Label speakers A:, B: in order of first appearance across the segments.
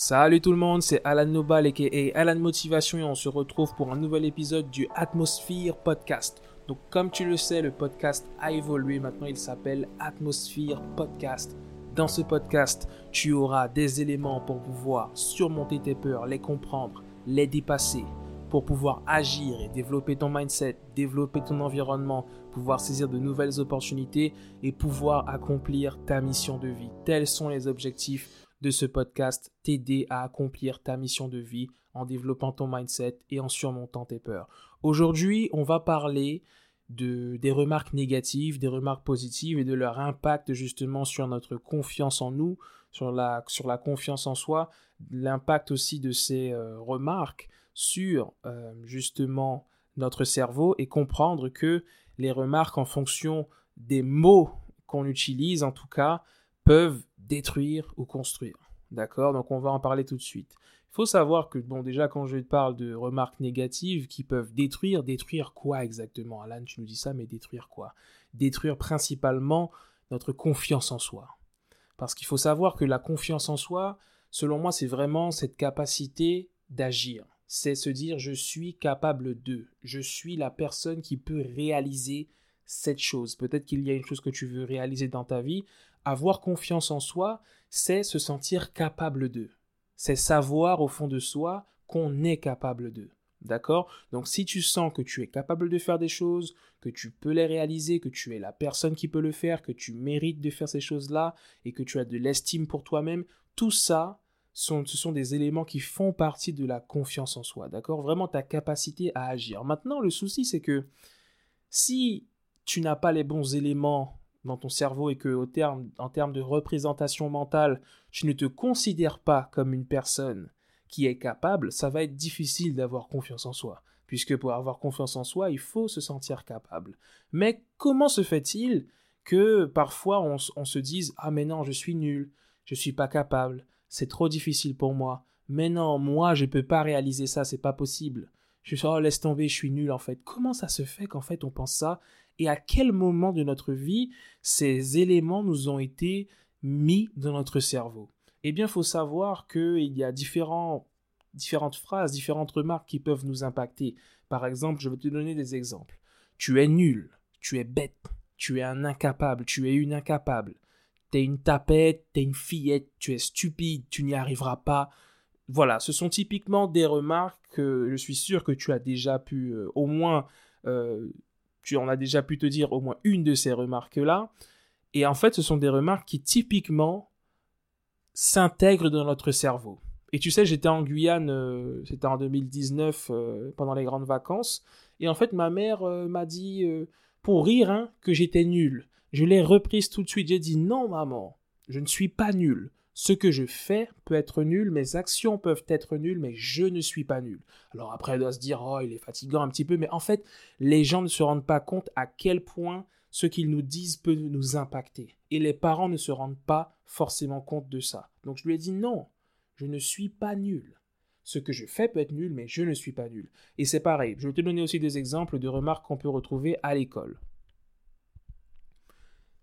A: Salut tout le monde, c'est Alan Nobal et Alan Motivation et on se retrouve pour un nouvel épisode du Atmosphere Podcast. Donc comme tu le sais, le podcast a évolué, maintenant il s'appelle Atmosphere Podcast. Dans ce podcast, tu auras des éléments pour pouvoir surmonter tes peurs, les comprendre, les dépasser, pour pouvoir agir et développer ton mindset, développer ton environnement, pouvoir saisir de nouvelles opportunités et pouvoir accomplir ta mission de vie. Tels sont les objectifs de ce podcast, t'aider à accomplir ta mission de vie en développant ton mindset et en surmontant tes peurs. Aujourd'hui, on va parler de, des remarques négatives, des remarques positives et de leur impact justement sur notre confiance en nous, sur la, sur la confiance en soi, l'impact aussi de ces euh, remarques sur euh, justement notre cerveau et comprendre que les remarques en fonction des mots qu'on utilise en tout cas peuvent détruire ou construire. D'accord? Donc on va en parler tout de suite. Il faut savoir que, bon, déjà, quand je te parle de remarques négatives qui peuvent détruire, détruire quoi exactement? Alan, tu nous dis ça, mais détruire quoi? Détruire principalement notre confiance en soi. Parce qu'il faut savoir que la confiance en soi, selon moi, c'est vraiment cette capacité d'agir. C'est se dire je suis capable de, je suis la personne qui peut réaliser cette chose. Peut-être qu'il y a une chose que tu veux réaliser dans ta vie, avoir confiance en soi, c'est se sentir capable d'eux. C'est savoir au fond de soi qu'on est capable d'eux. D'accord? Donc si tu sens que tu es capable de faire des choses, que tu peux les réaliser, que tu es la personne qui peut le faire, que tu mérites de faire ces choses-là et que tu as de l'estime pour toi-même, tout ça, ce sont des éléments qui font partie de la confiance en soi. D'accord? Vraiment ta capacité à agir. Maintenant, le souci, c'est que si tu n'as pas les bons éléments dans ton cerveau et que en termes de représentation mentale, tu ne te considères pas comme une personne qui est capable, ça va être difficile d'avoir confiance en soi. Puisque pour avoir confiance en soi, il faut se sentir capable. Mais comment se fait-il que parfois on, se dise Ah mais non, je suis nul, je suis pas capable, c'est trop difficile pour moi. Mais non, moi je ne peux pas réaliser ça, c'est pas possible. Je suis oh laisse tomber, je suis nul en fait. Comment ça se fait qu'en fait on pense ça et à quel moment de notre vie ces éléments nous ont été mis dans notre cerveau Eh bien, il faut savoir qu'il y a différents, différentes phrases, différentes remarques qui peuvent nous impacter. Par exemple, je vais te donner des exemples. Tu es nul, tu es bête, tu es un incapable, tu es une incapable. Tu es une tapette, tu es une fillette, tu es stupide, tu n'y arriveras pas. Voilà, ce sont typiquement des remarques que je suis sûr que tu as déjà pu euh, au moins euh, tu en as déjà pu te dire au moins une de ces remarques-là. Et en fait, ce sont des remarques qui typiquement s'intègrent dans notre cerveau. Et tu sais, j'étais en Guyane, euh, c'était en 2019, euh, pendant les grandes vacances. Et en fait, ma mère euh, m'a dit, pour rire, hein, que j'étais nul. Je l'ai reprise tout de suite. J'ai dit, non, maman, je ne suis pas nul. Ce que je fais peut être nul, mes actions peuvent être nulles, mais je ne suis pas nul. Alors après, elle doit se dire, oh, il est fatigant un petit peu, mais en fait, les gens ne se rendent pas compte à quel point ce qu'ils nous disent peut nous impacter. Et les parents ne se rendent pas forcément compte de ça. Donc je lui ai dit, non, je ne suis pas nul. Ce que je fais peut être nul, mais je ne suis pas nul. Et c'est pareil, je vais te donner aussi des exemples de remarques qu'on peut retrouver à l'école.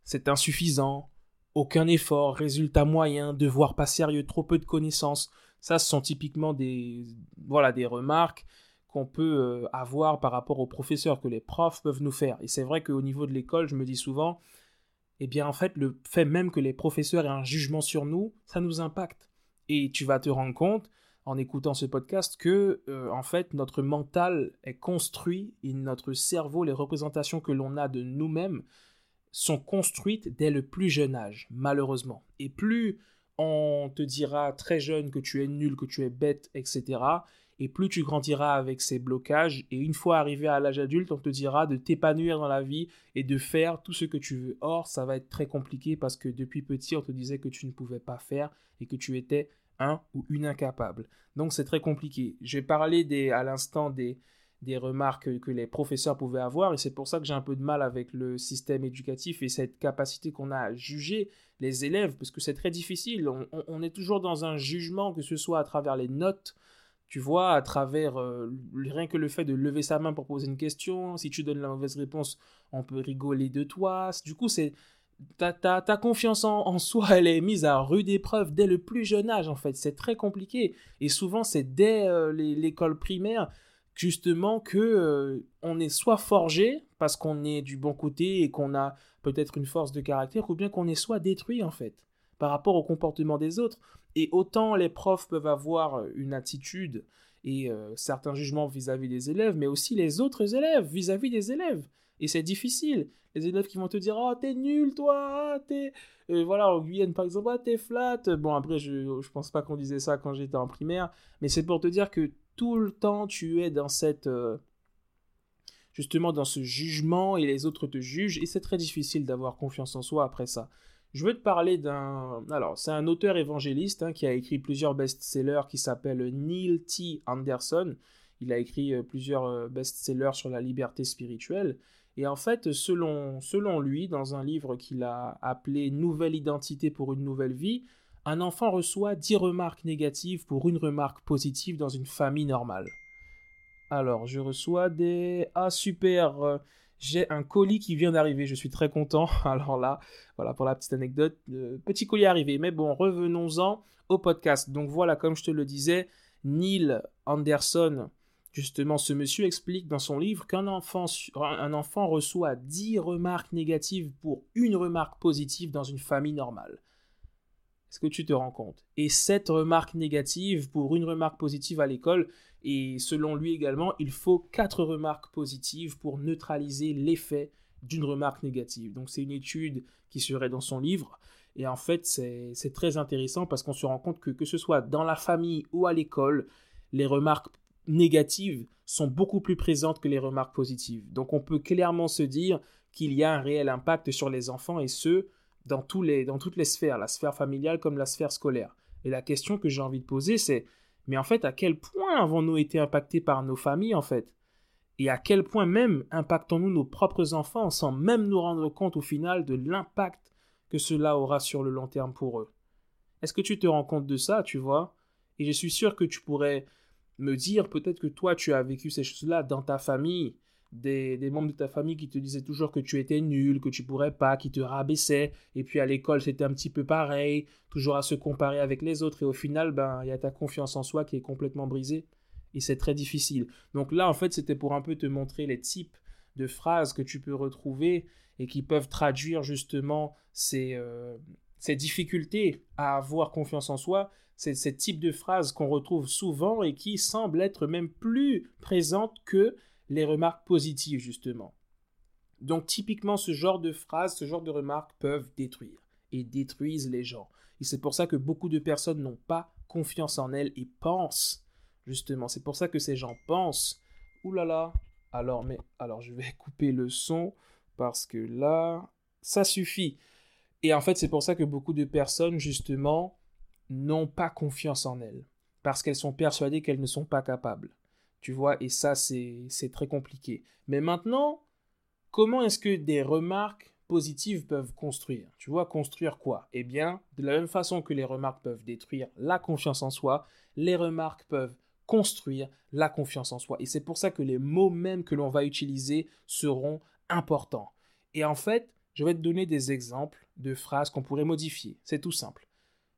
A: C'est insuffisant, aucun effort, résultat moyen, devoir pas sérieux, trop peu de connaissances. Ça, ce sont typiquement des, voilà, des remarques qu'on peut euh, avoir par rapport aux professeurs, que les profs peuvent nous faire. Et c'est vrai qu'au niveau de l'école, je me dis souvent, eh bien en fait, le fait même que les professeurs aient un jugement sur nous, ça nous impacte. Et tu vas te rendre compte, en écoutant ce podcast, que euh, en fait, notre mental est construit et notre cerveau, les représentations que l'on a de nous-mêmes, sont construites dès le plus jeune âge, malheureusement. Et plus on te dira très jeune que tu es nul, que tu es bête, etc., et plus tu grandiras avec ces blocages, et une fois arrivé à l'âge adulte, on te dira de t'épanouir dans la vie et de faire tout ce que tu veux. Or, ça va être très compliqué parce que depuis petit, on te disait que tu ne pouvais pas faire et que tu étais un ou une incapable. Donc c'est très compliqué. Parler des, à l'instant des, des remarques que les professeurs pouvaient avoir, et c'est pour ça que j'ai un peu de mal avec le système éducatif et cette capacité qu'on a à juger les élèves, parce que c'est très difficile. On, est toujours dans un jugement, que ce soit à travers les notes, tu vois, à travers euh, rien que le fait de lever sa main pour poser une question. Si tu donnes la mauvaise réponse, on peut rigoler de toi. Du coup, c'est ta, ta, confiance en, soi, elle est mise à rude épreuve dès le plus jeune âge, en fait. C'est très compliqué. Et souvent, c'est dès euh, l'école primaire, justement, que euh, on est soit forgé, parce qu'on est du bon côté et qu'on a peut-être une force de caractère, ou bien qu'on est soit détruit, en fait, par rapport au comportement des autres. Et autant les profs peuvent avoir une attitude et euh, certains jugements vis-à-vis des élèves, mais aussi les autres élèves vis-à-vis des élèves. Et c'est difficile. Les élèves qui vont te dire Oh, t'es nul, toi, ah, t'es. Euh, voilà, en Guyane, par exemple, ah, t'es flat. Bon, après, je, je pense pas qu'on disait ça quand j'étais en primaire, mais c'est pour te dire que tout le temps, tu es dans cette. Euh, justement, dans ce jugement et les autres te jugent, et c'est très difficile d'avoir confiance en soi après ça. Je veux te parler d'un. Alors, c'est un auteur évangéliste hein, qui a écrit plusieurs best-sellers qui s'appelle Neil T. Anderson. Il a écrit euh, plusieurs best-sellers sur la liberté spirituelle. Et en fait, selon, selon lui, dans un livre qu'il a appelé Nouvelle identité pour une nouvelle vie, un enfant reçoit 10 remarques négatives pour une remarque positive dans une famille normale. Alors, je reçois des... Ah, super J'ai un colis qui vient d'arriver, je suis très content. Alors là, voilà pour la petite anecdote, petit colis arrivé. Mais bon, revenons-en au podcast. Donc voilà, comme je te le disais, Neil Anderson Justement, ce monsieur explique dans son livre qu'un enfant, enfant reçoit 10 remarques négatives pour une remarque positive dans une famille normale. Est-ce que tu te rends compte Et 7 remarques négatives pour une remarque positive à l'école. Et selon lui également, il faut 4 remarques positives pour neutraliser l'effet d'une remarque négative. Donc c'est une étude qui serait dans son livre. Et en fait, c'est très intéressant parce qu'on se rend compte que que ce soit dans la famille ou à l'école, les remarques négatives sont beaucoup plus présentes que les remarques positives. Donc on peut clairement se dire qu'il y a un réel impact sur les enfants et ce, dans, tous les, dans toutes les sphères, la sphère familiale comme la sphère scolaire. Et la question que j'ai envie de poser, c'est, mais en fait, à quel point avons-nous été impactés par nos familles, en fait? Et à quel point même impactons-nous nos propres enfants sans même nous rendre compte au final de l'impact que cela aura sur le long terme pour eux? Est-ce que tu te rends compte de ça, tu vois? Et je suis sûr que tu pourrais me dire peut-être que toi tu as vécu ces choses-là dans ta famille, des, membres de ta famille qui te disaient toujours que tu étais nul, que tu pourrais pas, qui te rabaissaient, et puis à l'école c'était un petit peu pareil, toujours à se comparer avec les autres, et au final, ben, il y a ta confiance en soi qui est complètement brisée, et c'est très difficile. Donc là, en fait, c'était pour un peu te montrer les types de phrases que tu peux retrouver et qui peuvent traduire justement ces, euh, ces difficultés à avoir confiance en soi, c'est ce type de phrases qu'on retrouve souvent et qui semblent être même plus présentes que les remarques positives, justement. Donc typiquement, ce genre de phrases, ce genre de remarques peuvent détruire et détruisent les gens. Et c'est pour ça que beaucoup de personnes n'ont pas confiance en elles et pensent, justement, c'est pour ça que ces gens pensent, oulala, là là, alors, mais, alors je vais couper le son parce que là, ça suffit. Et en fait, c'est pour ça que beaucoup de personnes, justement, n'ont pas confiance en elles, parce qu'elles sont persuadées qu'elles ne sont pas capables. Tu vois, et ça, c'est très compliqué. Mais maintenant, comment est-ce que des remarques positives peuvent construire? Tu vois, construire quoi? Eh bien, de la même façon que les remarques peuvent détruire la confiance en soi, les remarques peuvent construire la confiance en soi. Et c'est pour ça que les mots même que l'on va utiliser seront importants. Et en fait, je vais te donner des exemples de phrases qu'on pourrait modifier. C'est tout simple.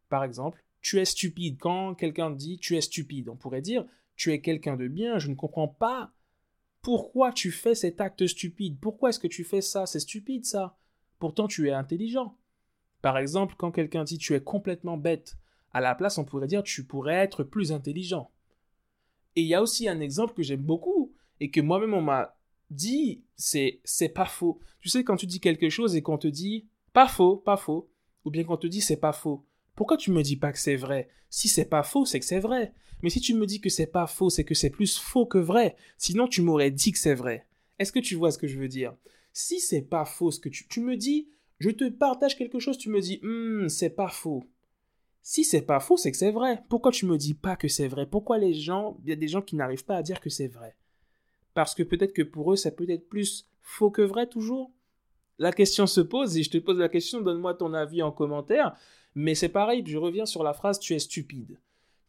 A: Par exemple, tu es stupide. Quand quelqu'un dit tu es stupide, on pourrait dire tu es quelqu'un de bien, je ne comprends pas pourquoi tu fais cet acte stupide. Pourquoi est-ce que tu fais ça? C'est stupide ça. Pourtant tu es intelligent. Par exemple, quand quelqu'un dit tu es complètement bête, à la place on pourrait dire tu pourrais être plus intelligent. Et il y a aussi un exemple que j'aime beaucoup et que moi-même on m'a dit, c'est c'est pas faux. Tu sais quand tu dis quelque chose et qu'on te dit pas faux, pas faux, ou bien qu'on te dit c'est pas faux, pourquoi tu me dis pas que c'est vrai? Si c'est pas faux, c'est que c'est vrai. Mais si tu me dis que c'est pas faux, c'est que c'est plus faux que vrai. Sinon, tu m'aurais dit que c'est vrai. Est-ce que tu vois ce que je veux dire? Si c'est pas faux ce que tu, me dis, je te partage quelque chose, tu me dis, hum, c'est pas faux. Si c'est pas faux, c'est que c'est vrai. Pourquoi tu me dis pas que c'est vrai? Pourquoi les gens, il y a des gens qui n'arrivent pas à dire que c'est vrai? Parce que peut-être que pour eux, ça peut être plus faux que vrai toujours? La question se pose et je te pose la question, donne-moi ton avis en commentaire. Mais c'est pareil, je reviens sur la phrase tu es stupide.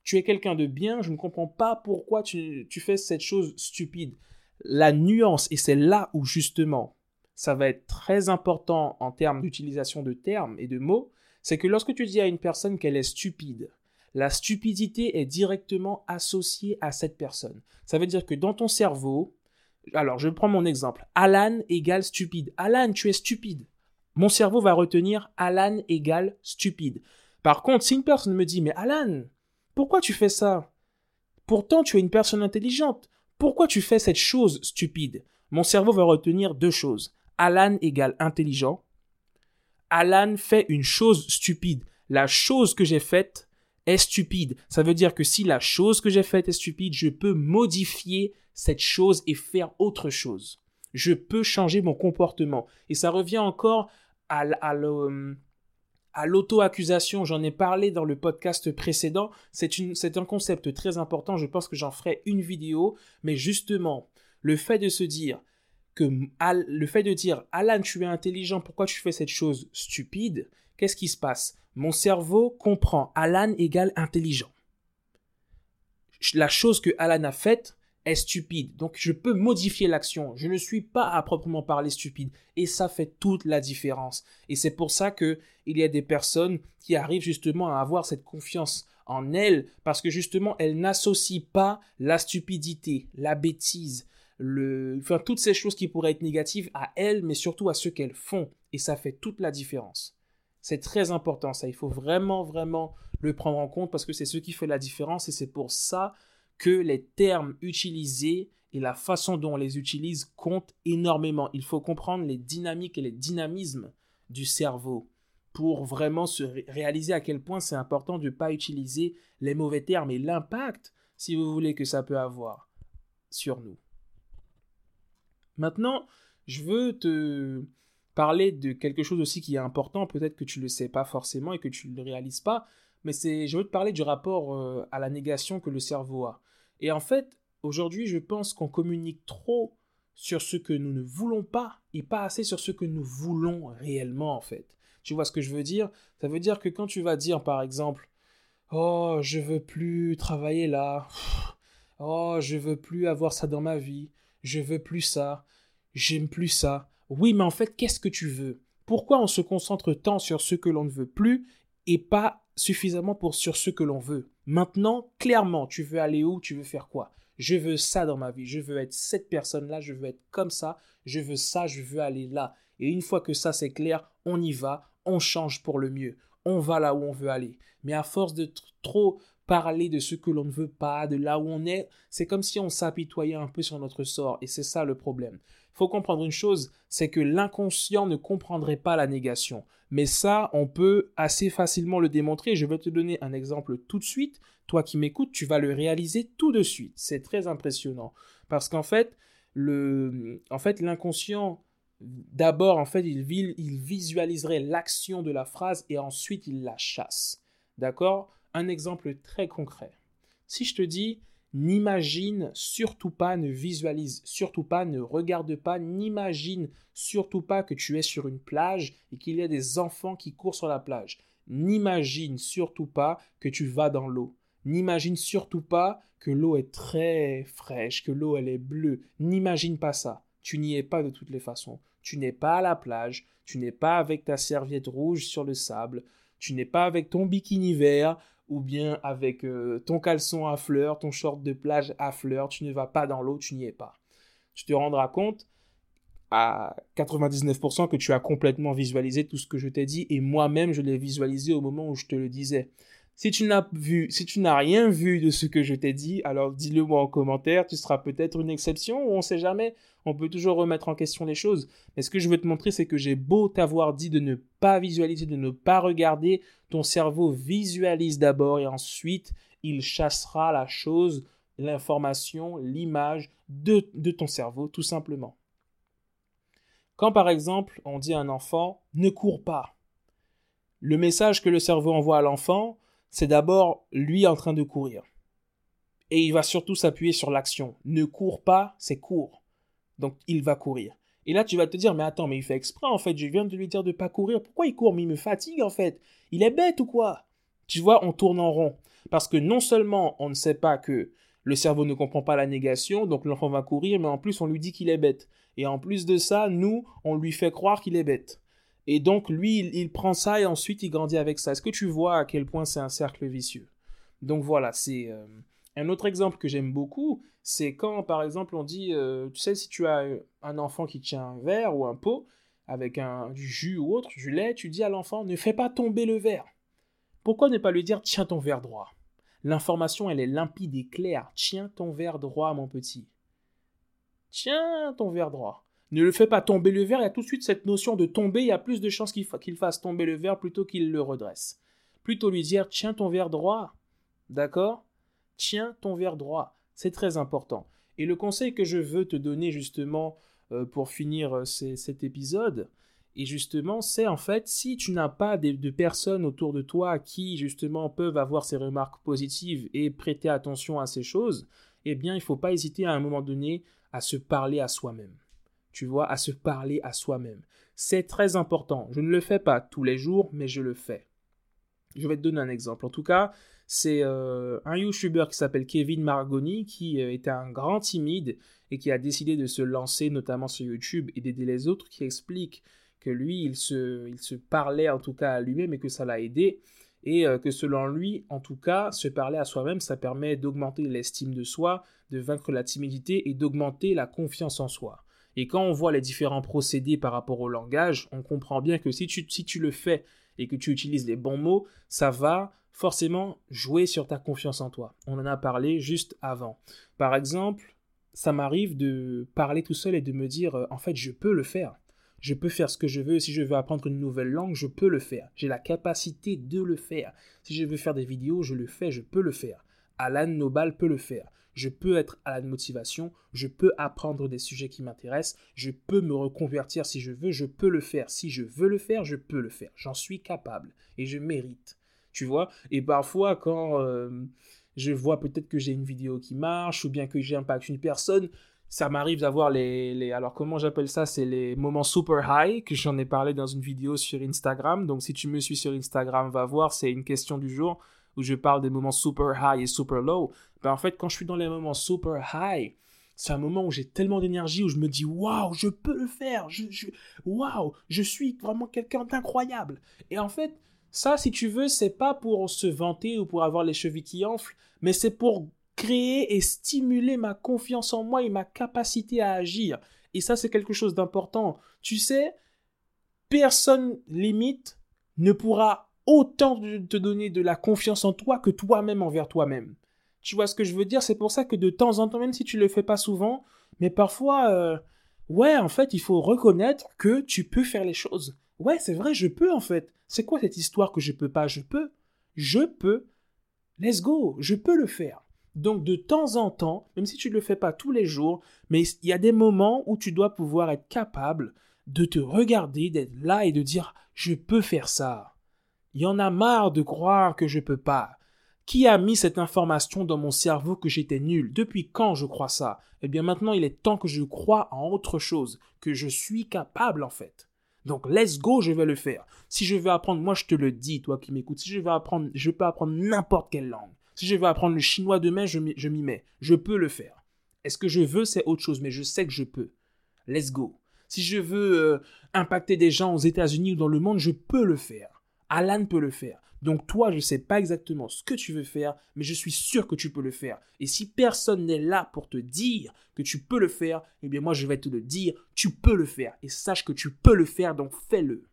A: Tu es quelqu'un de bien, je ne comprends pas pourquoi tu, fais cette chose stupide. La nuance, et c'est là où justement, ça va être très important en termes d'utilisation de termes et de mots, c'est que lorsque tu dis à une personne qu'elle est stupide, la stupidité est directement associée à cette personne. Ça veut dire que dans ton cerveau, alors je prends mon exemple, Alan égale stupide. Alan, tu es stupide. Mon cerveau va retenir Alan égale stupide. Par contre, si une personne me dit, mais Alan, pourquoi tu fais ça? Pourtant, tu es une personne intelligente. Pourquoi tu fais cette chose stupide? Mon cerveau va retenir deux choses. Alan égale intelligent. Alan fait une chose stupide. La chose que j'ai faite est stupide. Ça veut dire que si la chose que j'ai faite est stupide, je peux modifier cette chose et faire autre chose. Je peux changer mon comportement. Et ça revient encore à, l'auto-accusation. J'en ai parlé dans le podcast précédent. C'est un concept très important. Je pense que j'en ferai une vidéo. Mais justement, le fait de se dire que le fait de dire Alan, tu es intelligent, pourquoi tu fais cette chose stupide? Qu'est-ce qui se passe? Mon cerveau comprend Alan égale intelligent. La chose que Alan a faite est stupide. Donc je peux modifier l'action. Je ne suis pas à proprement parler stupide. Et ça fait toute la différence. Et c'est pour ça que il y a des personnes qui arrivent justement à avoir cette confiance en elles parce que justement elles n'associent pas la stupidité, la bêtise, le, enfin, toutes ces choses qui pourraient être négatives à elles, mais surtout à ce qu'elles font. Et ça fait toute la différence. C'est très important, ça. Il faut vraiment, vraiment le prendre en compte parce que c'est ce qui fait la différence et c'est pour ça que les termes utilisés et la façon dont on les utilise comptent énormément. Il faut comprendre les dynamiques et les dynamismes du cerveau pour vraiment se réaliser à quel point c'est important de ne pas utiliser les mauvais termes et l'impact, si vous voulez, que ça peut avoir sur nous. Maintenant, je veux te parler de quelque chose aussi qui est important, peut-être que tu ne le sais pas forcément et que tu ne le réalises pas, mais c'est, je veux te parler du rapport euh, à la négation que le cerveau a. Et en fait, aujourd'hui, je pense qu'on communique trop sur ce que nous ne voulons pas et pas assez sur ce que nous voulons réellement, en fait. Tu vois ce que je veux dire? Ça veut dire que quand tu vas dire, par exemple, Oh, je veux plus travailler là. Oh, je veux plus avoir ça dans ma vie je veux plus ça, j'aime plus ça. Oui, mais en fait, qu'est-ce que tu veux? Pourquoi on se concentre tant sur ce que l'on ne veut plus et pas suffisamment pour sur ce que l'on veut Maintenant, clairement, tu veux aller où Tu veux faire quoi? Je veux ça dans ma vie, je veux être cette personne-là, je veux être comme ça, je veux ça, je veux aller là. Et une fois que ça c'est clair, on y va, on change pour le mieux, on va là où on veut aller. Mais à force de trop parler de ce que l'on ne veut pas, de là où on est, c'est comme si on s'apitoyait un peu sur notre sort, et c'est ça le problème. Il faut comprendre une chose, c'est que l'inconscient ne comprendrait pas la négation. Mais ça, on peut assez facilement le démontrer. Je vais te donner un exemple tout de suite. Toi qui m'écoutes, tu vas le réaliser tout de suite. C'est très impressionnant. Parce qu'en fait, le, en fait, l'inconscient, d'abord, en fait, il, il visualiserait l'action de la phrase et ensuite il la chasse. D'accord? Un exemple très concret. Si je te dis n'imagine surtout pas, ne visualise surtout pas, ne regarde pas, n'imagine surtout pas que tu es sur une plage et qu'il y a des enfants qui courent sur la plage. N'imagine surtout pas que tu vas dans l'eau. N'imagine surtout pas que l'eau est très fraîche, que l'eau elle est bleue. N'imagine pas ça. Tu n'y es pas de toutes les façons. Tu n'es pas à la plage, tu n'es pas avec ta serviette rouge sur le sable, tu n'es pas avec ton bikini vert ou bien avec euh, ton caleçon à fleurs, ton short de plage à fleurs, tu ne vas pas dans l'eau, tu n'y es pas. Tu te rendras compte à 99% que tu as complètement visualisé tout ce que je t'ai dit et moi-même je l'ai visualisé au moment où je te le disais. Si tu n'as rien vu de ce que je t'ai dit, alors dis-le moi en commentaire, tu seras peut-être une exception ou on sait jamais, on peut toujours remettre en question les choses. Mais ce que je veux te montrer, c'est que j'ai beau t'avoir dit de ne pas visualiser, de ne pas regarder, ton cerveau visualise d'abord et ensuite il chassera la chose, l'information, l'image de ton cerveau, tout simplement. Quand par exemple on dit à un enfant ne cours pas, le message que le cerveau envoie à l'enfant, c'est d'abord lui en train de courir. Et il va surtout s'appuyer sur l'action. Ne cours pas, c'est court. Donc il va courir. Et là, tu vas te dire, mais attends, mais il fait exprès, en fait, je viens de lui dire de pas courir. Pourquoi il court Mais il me fatigue, en fait? Il est bête ou quoi? Tu vois, on tourne en rond. Parce que non seulement on ne sait pas que Le cerveau ne comprend pas la négation, donc l'enfant va courir, mais en plus on lui dit qu'il est bête. Et en plus de ça, nous, on lui fait croire qu'il est bête. Et donc lui, il, prend ça et ensuite il grandit avec ça. Est-ce que tu vois à quel point c'est un cercle vicieux? Donc voilà, c'est euh, un autre exemple que j'aime beaucoup, c'est quand par exemple on dit, euh, tu sais, si tu as un enfant qui tient un verre ou un pot avec un, du jus ou autre, du lait, tu dis à l'enfant, ne fais pas tomber le verre. Pourquoi ne pas lui dire, tiens ton verre droit? L'information, elle est limpide et claire. Tiens ton verre droit, mon petit. Tiens ton verre droit. Ne le fais pas tomber le verre, il y a tout de suite cette notion de tomber, il y a plus de chances qu'il fasse tomber le verre plutôt qu'il le redresse. Plutôt lui dire tiens ton verre droit. D'accord? Tiens ton verre droit. C'est très important. Et le conseil que je veux te donner justement euh, pour finir euh, cet épisode, et justement, c'est en fait, si tu n'as pas de, personnes autour de toi qui, justement, peuvent avoir ces remarques positives et prêter attention à ces choses, eh bien, il ne faut pas hésiter à un moment donné à se parler à soi-même. Tu vois, à se parler à soi-même. C'est très important. Je ne le fais pas tous les jours, mais je le fais. Je vais te donner un exemple. En tout cas, c'est euh, un YouTuber qui s'appelle Kevin Margoni, qui euh, était un grand timide et qui a décidé de se lancer notamment sur YouTube et d'aider les autres, qui explique que lui, il se, il se parlait en tout cas à lui-même et que ça l'a aidé. Et euh, que selon lui, en tout cas, se parler à soi-même, ça permet d'augmenter l'estime de soi, de vaincre la timidité et d'augmenter la confiance en soi. Et quand on voit les différents procédés par rapport au langage, on comprend bien que si tu, si tu le fais et que tu utilises les bons mots, ça va forcément jouer sur ta confiance en toi. On en a parlé juste avant. Par exemple, ça m'arrive de parler tout seul et de me dire, euh, en fait, je peux le faire. Je peux faire ce que je veux. Si je veux apprendre une nouvelle langue, je peux le faire. J'ai la capacité de le faire. Si je veux faire des vidéos, je le fais, je peux le faire. Alan Nobal peut le faire. Je peux être à la motivation, je peux apprendre des sujets qui m'intéressent, je peux me reconvertir si je veux, je peux le faire. Si je veux le faire, je peux le faire. J'en suis capable et je mérite. Tu vois? Et parfois, quand euh, je vois peut-être que j'ai une vidéo qui marche ou bien que j'impacte une personne, ça m'arrive d'avoir les, alors comment j'appelle ça? C'est les moments super high que j'en ai parlé dans une vidéo sur Instagram donc si tu me suis sur Instagram va voir c'est une question du jour où je parle des moments super high et super low ben en fait quand je suis dans les moments super high c'est un moment où j'ai tellement d'énergie où je me dis waouh je peux le faire je, je waouh je suis vraiment quelqu'un d'incroyable et en fait ça si tu veux c'est pas pour se vanter ou pour avoir les chevilles qui enflent mais c'est pour créer et stimuler ma confiance en moi et ma capacité à agir. Et ça, c'est quelque chose d'important. Tu sais, personne limite ne pourra autant te donner de la confiance en toi que toi-même envers toi-même. Tu vois ce que je veux dire? C'est pour ça que de temps en temps, même si tu le fais pas souvent, mais parfois, euh, ouais, en fait, il faut reconnaître que tu peux faire les choses. Ouais, c'est vrai, je peux en fait. C'est quoi cette histoire que je peux pas? Je peux. Je peux. Let's go, je peux le faire. Donc de temps en temps, même si tu ne le fais pas tous les jours, mais il y a des moments où tu dois pouvoir être capable de te regarder, d'être là et de dire je peux faire ça. Il y en a marre de croire que je peux pas. Qui a mis cette information dans mon cerveau que j'étais nul? Depuis quand je crois ça? Eh bien maintenant il est temps que je crois en autre chose, que je suis capable en fait. Donc let's go, je vais le faire. Si je veux apprendre, moi je te le dis, toi qui m'écoutes, si je veux apprendre, je peux apprendre n'importe quelle langue. Si je veux apprendre le chinois demain, je m'y mets. Je peux le faire. Est-ce que je veux, c'est autre chose, mais je sais que je peux. Let's go. Si je veux euh, impacter des gens aux États-Unis ou dans le monde, je peux le faire. Alan peut le faire. Donc toi, je ne sais pas exactement ce que tu veux faire, mais je suis sûr que tu peux le faire. Et si personne n'est là pour te dire que tu peux le faire, eh bien moi je vais te le dire, tu peux le faire. Et sache que tu peux le faire, donc fais-le.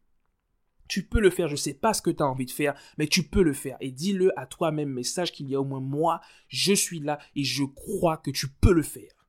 A: Tu peux le faire, je ne sais pas ce que tu as envie de faire, mais tu peux le faire. Et dis-le à toi-même, message qu'il y a au moins moi, je suis là et je crois que tu peux le faire.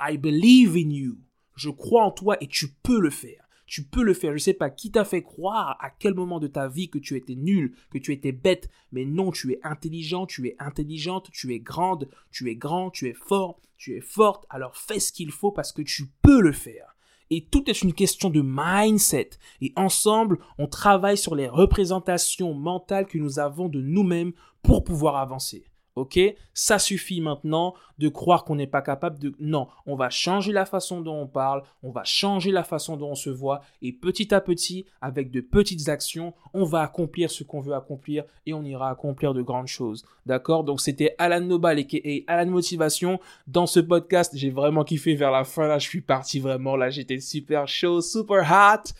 A: I believe in you. Je crois en toi et tu peux le faire. Tu peux le faire. Je ne sais pas qui t'a fait croire à quel moment de ta vie que tu étais nul, que tu étais bête, mais non, tu es intelligent, tu es intelligente, tu es grande, tu es grand, tu es fort, tu es forte. Alors fais ce qu'il faut parce que tu peux le faire. Et tout est une question de mindset. Et ensemble, on travaille sur les représentations mentales que nous avons de nous-mêmes pour pouvoir avancer. Ok? Ça suffit maintenant de croire qu'on n'est pas capable de... Non, on va changer la façon dont on parle, on va changer la façon dont on se voit, et petit à petit, avec de petites actions, on va accomplir ce qu'on veut accomplir et on ira accomplir de grandes choses. D'accord? Donc c'était Alan Nobal et Alan Motivation. Dans ce podcast, j'ai vraiment kiffé vers la fin. Là, je suis parti vraiment. Là, j'étais super chaud, super hot.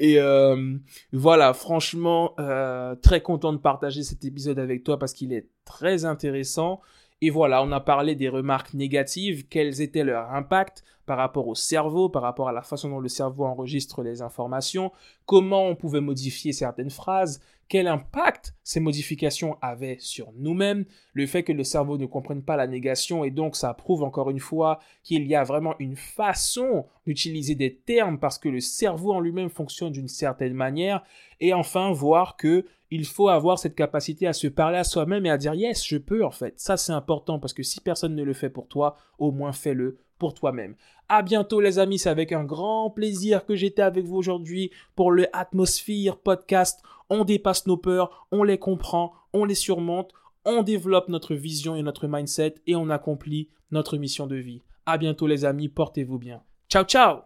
A: Et euh, voilà, franchement, euh, très content de partager cet épisode avec toi parce qu'il est très intéressant. Et voilà, on a parlé des remarques négatives, quels étaient leurs impacts par rapport au cerveau, par rapport à la façon dont le cerveau enregistre les informations, comment on pouvait modifier certaines phrases, quel impact ces modifications avaient sur nous-mêmes, le fait que le cerveau ne comprenne pas la négation et donc ça prouve encore une fois qu'il y a vraiment une façon d'utiliser des termes parce que le cerveau en lui-même fonctionne d'une certaine manière et enfin voir que il faut avoir cette capacité à se parler à soi-même et à dire yes, je peux en fait. Ça c'est important parce que si personne ne le fait pour toi, au moins fais-le pour toi-même. À bientôt les amis, c'est avec un grand plaisir que j'étais avec vous aujourd'hui pour le Atmosphere podcast. On dépasse nos peurs, on les comprend, on les surmonte, on développe notre vision et notre mindset et on accomplit notre mission de vie. À bientôt les amis, portez-vous bien. Ciao ciao